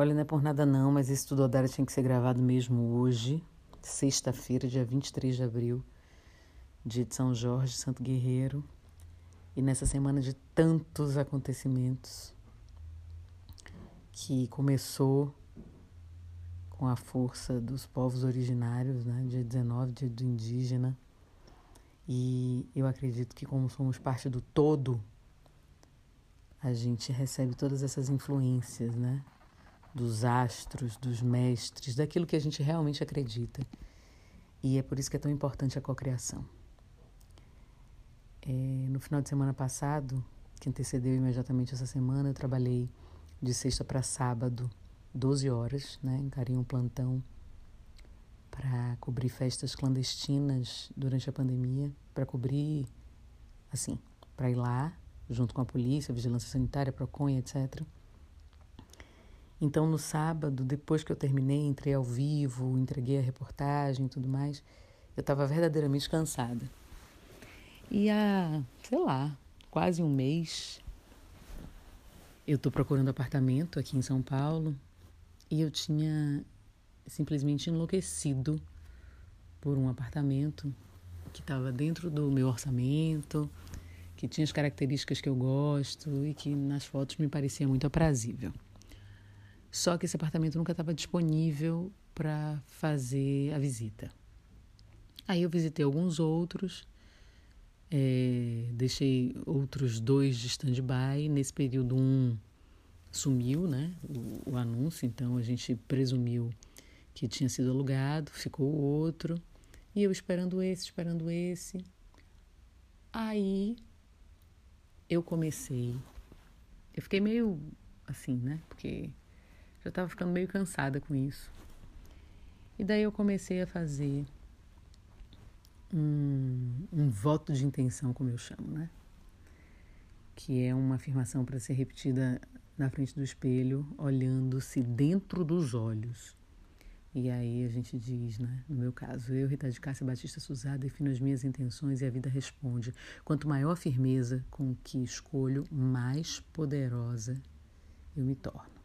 Olha, não é por nada não, mas esse Tudo Odara tinha que ser gravado mesmo hoje, sexta-feira, dia 23 de abril, dia de São Jorge, Santo Guerreiro. E nessa semana de tantos acontecimentos que começou com a força dos povos originários, né? dia 19, dia do indígena. E eu acredito que como somos parte do todo, a gente recebe todas essas influências, né? Dos astros, dos mestres, daquilo que a gente realmente acredita. E é por isso que é tão importante a cocriação. É, no final de semana passado, que antecedeu imediatamente essa semana, eu trabalhei de sexta para sábado, 12 horas, né? Encarei um plantão para cobrir festas clandestinas durante a pandemia, para cobrir, assim, para ir lá junto com a polícia, vigilância sanitária, Procon, etc. Então, no sábado, depois que eu terminei, entrei ao vivo, entreguei a reportagem e tudo mais, eu estava verdadeiramente cansada. E há, sei lá, quase um mês, eu estou procurando apartamento aqui em São Paulo e eu tinha simplesmente enlouquecido por um apartamento que estava dentro do meu orçamento, que tinha as características que eu gosto e que nas fotos me parecia muito aprazível. Só que esse apartamento nunca estava disponível para fazer a visita. Aí eu visitei alguns outros, é, deixei outros dois de stand-by. Nesse período, um sumiu, né? O, o, anúncio, então a gente presumiu que tinha sido alugado, ficou o outro. E eu esperando esse, esperando esse. Aí eu comecei. Eu fiquei meio assim, né? Porque já estava ficando meio cansada com isso. E daí eu comecei a fazer um, um voto de intenção, como eu chamo, né? Que é uma afirmação para ser repetida na frente do espelho, olhando-se dentro dos olhos. E aí a gente diz, né? No meu caso, eu, Rita de Cássia Batista Suzá, defino as minhas intenções e a vida responde. Quanto maior a firmeza com que escolho, mais poderosa eu me torno.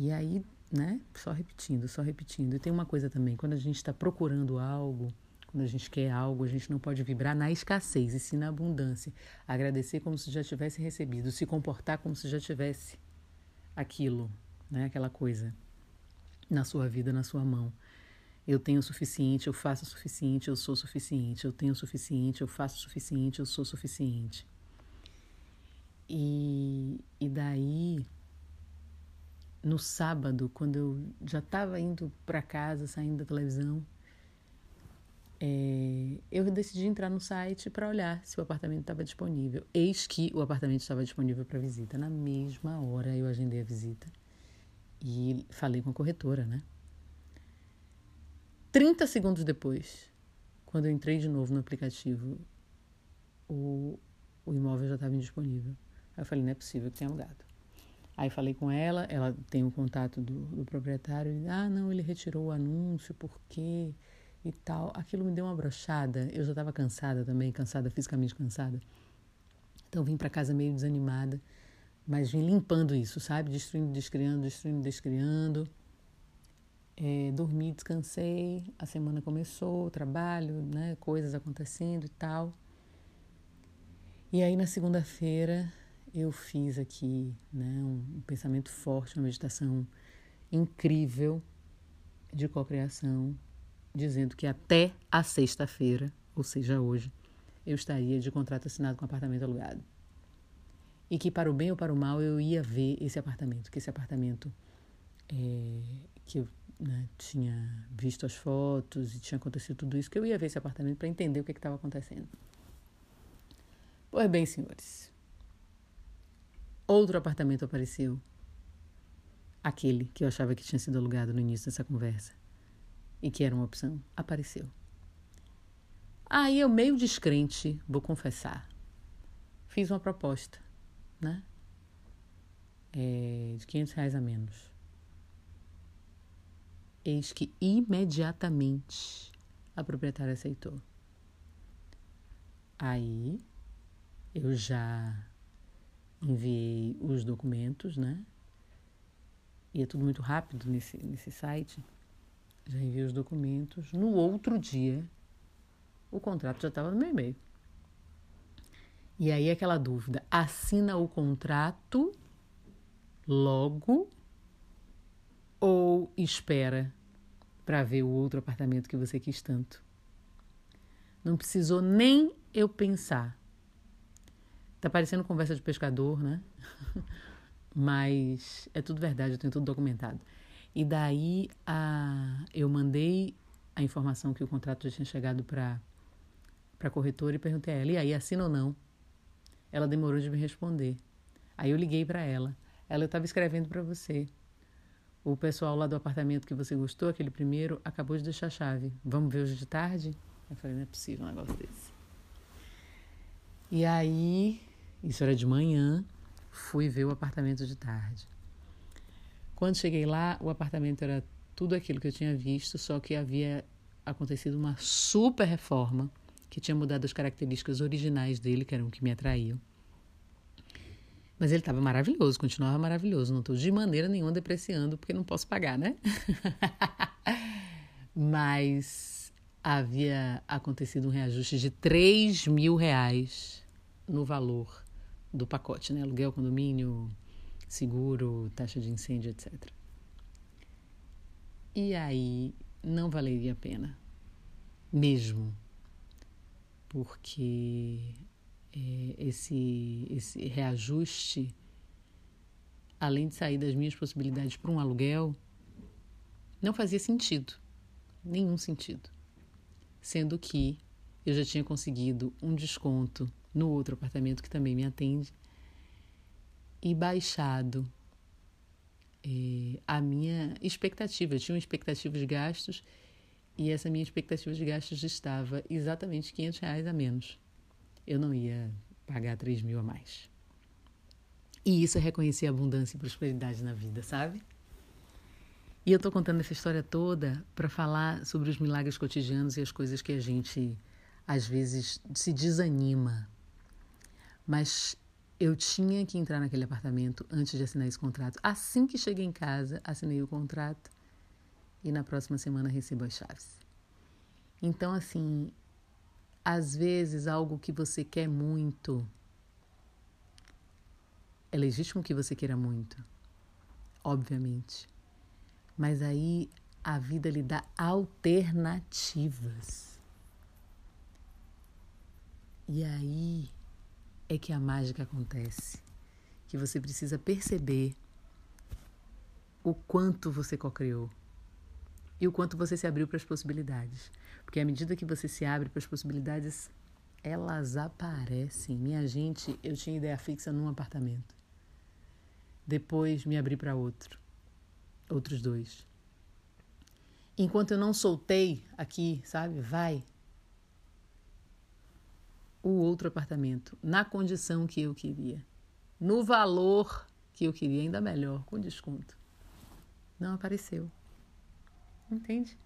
E aí, né? Só repetindo, só repetindo. E tem uma coisa também, quando a gente está procurando algo, quando a gente quer algo, a gente não pode vibrar na escassez, e sim na abundância. Agradecer como se já tivesse recebido, se comportar como se já tivesse aquilo né? Aquela coisa na sua vida, na sua mão. Eu tenho o suficiente, eu faço o suficiente, eu sou suficiente. Eu tenho o suficiente, eu faço o suficiente, eu sou suficiente. E, e daí, no sábado, quando eu já estava indo para casa, saindo da televisão, é, eu decidi entrar no site para olhar se o apartamento estava disponível. Eis que o apartamento estava disponível para visita. Na mesma hora eu agendei a visita. E falei com a corretora, né? 30 segundos depois, quando eu entrei de novo no aplicativo, o, o imóvel já estava indisponível. Aí eu falei, não é possível que tenha alugado. Aí falei com ela, ela tem o contato do, do proprietário, e, ah, não, ele retirou o anúncio, por quê? E tal. Aquilo me deu uma brochada. Eu já estava cansada também, cansada, fisicamente cansada. Então vim para casa meio desanimada mas vim limpando isso, sabe? Destruindo, descriando, destruindo, descriando. É, dormi, descansei, a semana começou, trabalho, né? Coisas acontecendo e tal. E aí na segunda-feira eu fiz aqui, né? Um, pensamento forte, uma meditação incrível de cocriação, dizendo que até a sexta-feira, ou seja, hoje, eu estaria de contrato assinado com apartamento alugado e que para o bem ou para o mal eu ia ver esse apartamento, que esse apartamento é, que eu né, tinha visto as fotos e tinha acontecido tudo isso, que eu ia ver esse apartamento para entender o que estava acontecendo. Pois bem, senhores, outro apartamento apareceu, aquele que eu achava que tinha sido alugado no início dessa conversa e que era uma opção, apareceu. Aí eu, meio descrente, vou confessar, fiz uma proposta né? É, de 500 reais a menos. Eis que imediatamente a proprietária aceitou. Aí eu já enviei os documentos, né? E é tudo muito rápido nesse, nesse site. Já enviei os documentos. No outro dia, o contrato já estava no meu e-mail. E aí aquela dúvida: assina o contrato logo ou espera para ver o outro apartamento que você quis tanto? Não precisou nem eu pensar. Tá parecendo conversa de pescador, né? Mas é tudo verdade, eu tenho tudo documentado. E daí a, eu mandei a informação que o contrato já tinha chegado para a corretora e perguntei a ela: e aí, assina ou não? Ela demorou de me responder. Aí eu liguei para ela. Ela estava escrevendo para você. O pessoal lá do apartamento que você gostou, aquele primeiro, acabou de deixar a chave. Vamos ver hoje de tarde? Eu falei: não é possível um negócio desse. E aí, isso era de manhã, fui ver o apartamento de tarde. Quando cheguei lá, o apartamento era tudo aquilo que eu tinha visto, só que havia acontecido uma super reforma que tinha mudado as características originais dele, que eram o que me atraíam. Mas ele estava maravilhoso, continuava maravilhoso. Não estou de maneira nenhuma depreciando, porque não posso pagar, né? Mas havia acontecido um reajuste de 3 mil reais no valor do pacote, né? Aluguel, condomínio, seguro, taxa de incêndio, etc. E aí não valeria a pena, mesmo, porque é, esse, esse reajuste, além de sair das minhas possibilidades para um aluguel, não fazia sentido, nenhum sentido. Sendo que eu já tinha conseguido um desconto no outro apartamento que também me atende e baixado é, a minha expectativa. Eu tinha uma expectativa de gastos e essa minha expectativa de gastos estava exatamente 500 reais a menos. Eu não ia pagar 3 mil a mais. E isso é reconhecer abundância e prosperidade na vida, sabe? E eu estou contando essa história toda para falar sobre os milagres cotidianos e as coisas que a gente às vezes se desanima. Mas eu tinha que entrar naquele apartamento antes de assinar esse contrato. Assim que cheguei em casa, assinei o contrato e na próxima semana recebo as chaves. Então, assim, às vezes algo que você quer muito é legítimo que você queira muito, obviamente. Mas aí a vida lhe dá alternativas. E aí é que a mágica acontece. Que você precisa perceber o quanto você co-criou e o quanto você se abriu para as possibilidades. Porque à medida que você se abre para as possibilidades, elas aparecem. Minha gente, eu tinha ideia fixa num apartamento. Depois me abri para outro. Outros dois. Enquanto eu não soltei aqui, sabe? Vai, o outro apartamento na condição que eu queria, no valor que eu queria, ainda melhor, com desconto. Não apareceu. Entende?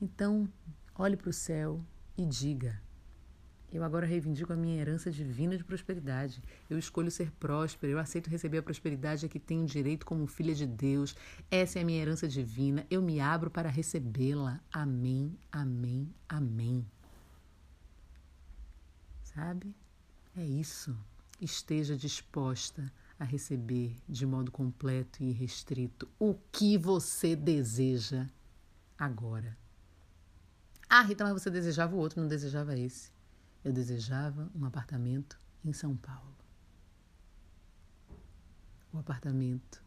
Então, olhe para o céu e diga: Eu agora reivindico a minha herança divina de prosperidade. Eu escolho ser próspero. Eu aceito receber a prosperidade a que tenho direito como filha de Deus. Essa é a minha herança divina. Eu me abro para recebê-la. Amém, amém, amém sabe? É isso. Esteja disposta a receber de modo completo e restrito o que você deseja agora. Ah, Rita, mas você desejava o outro, não desejava esse. Eu desejava um apartamento em São Paulo. O apartamento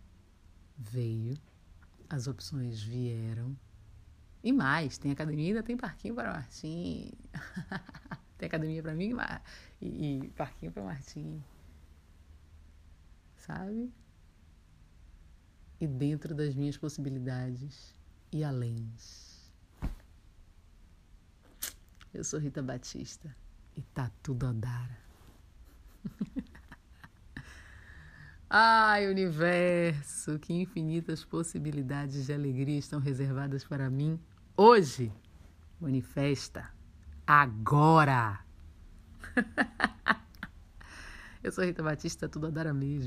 veio, as opções vieram. E mais, tem academia ainda tem parquinho para Martim. Tem academia para mim e, e parquinho para Martim. Sabe? E dentro das minhas possibilidades e além. Eu sou Rita Batista e tá tudo a dar. Ai, universo, que infinitas possibilidades de alegria estão reservadas para mim hoje. Manifesta agora. Eu sou Rita Batista, tudo a dar a mesmo.